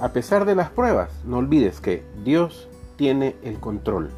A pesar de las pruebas, no olvides que Dios tiene el control.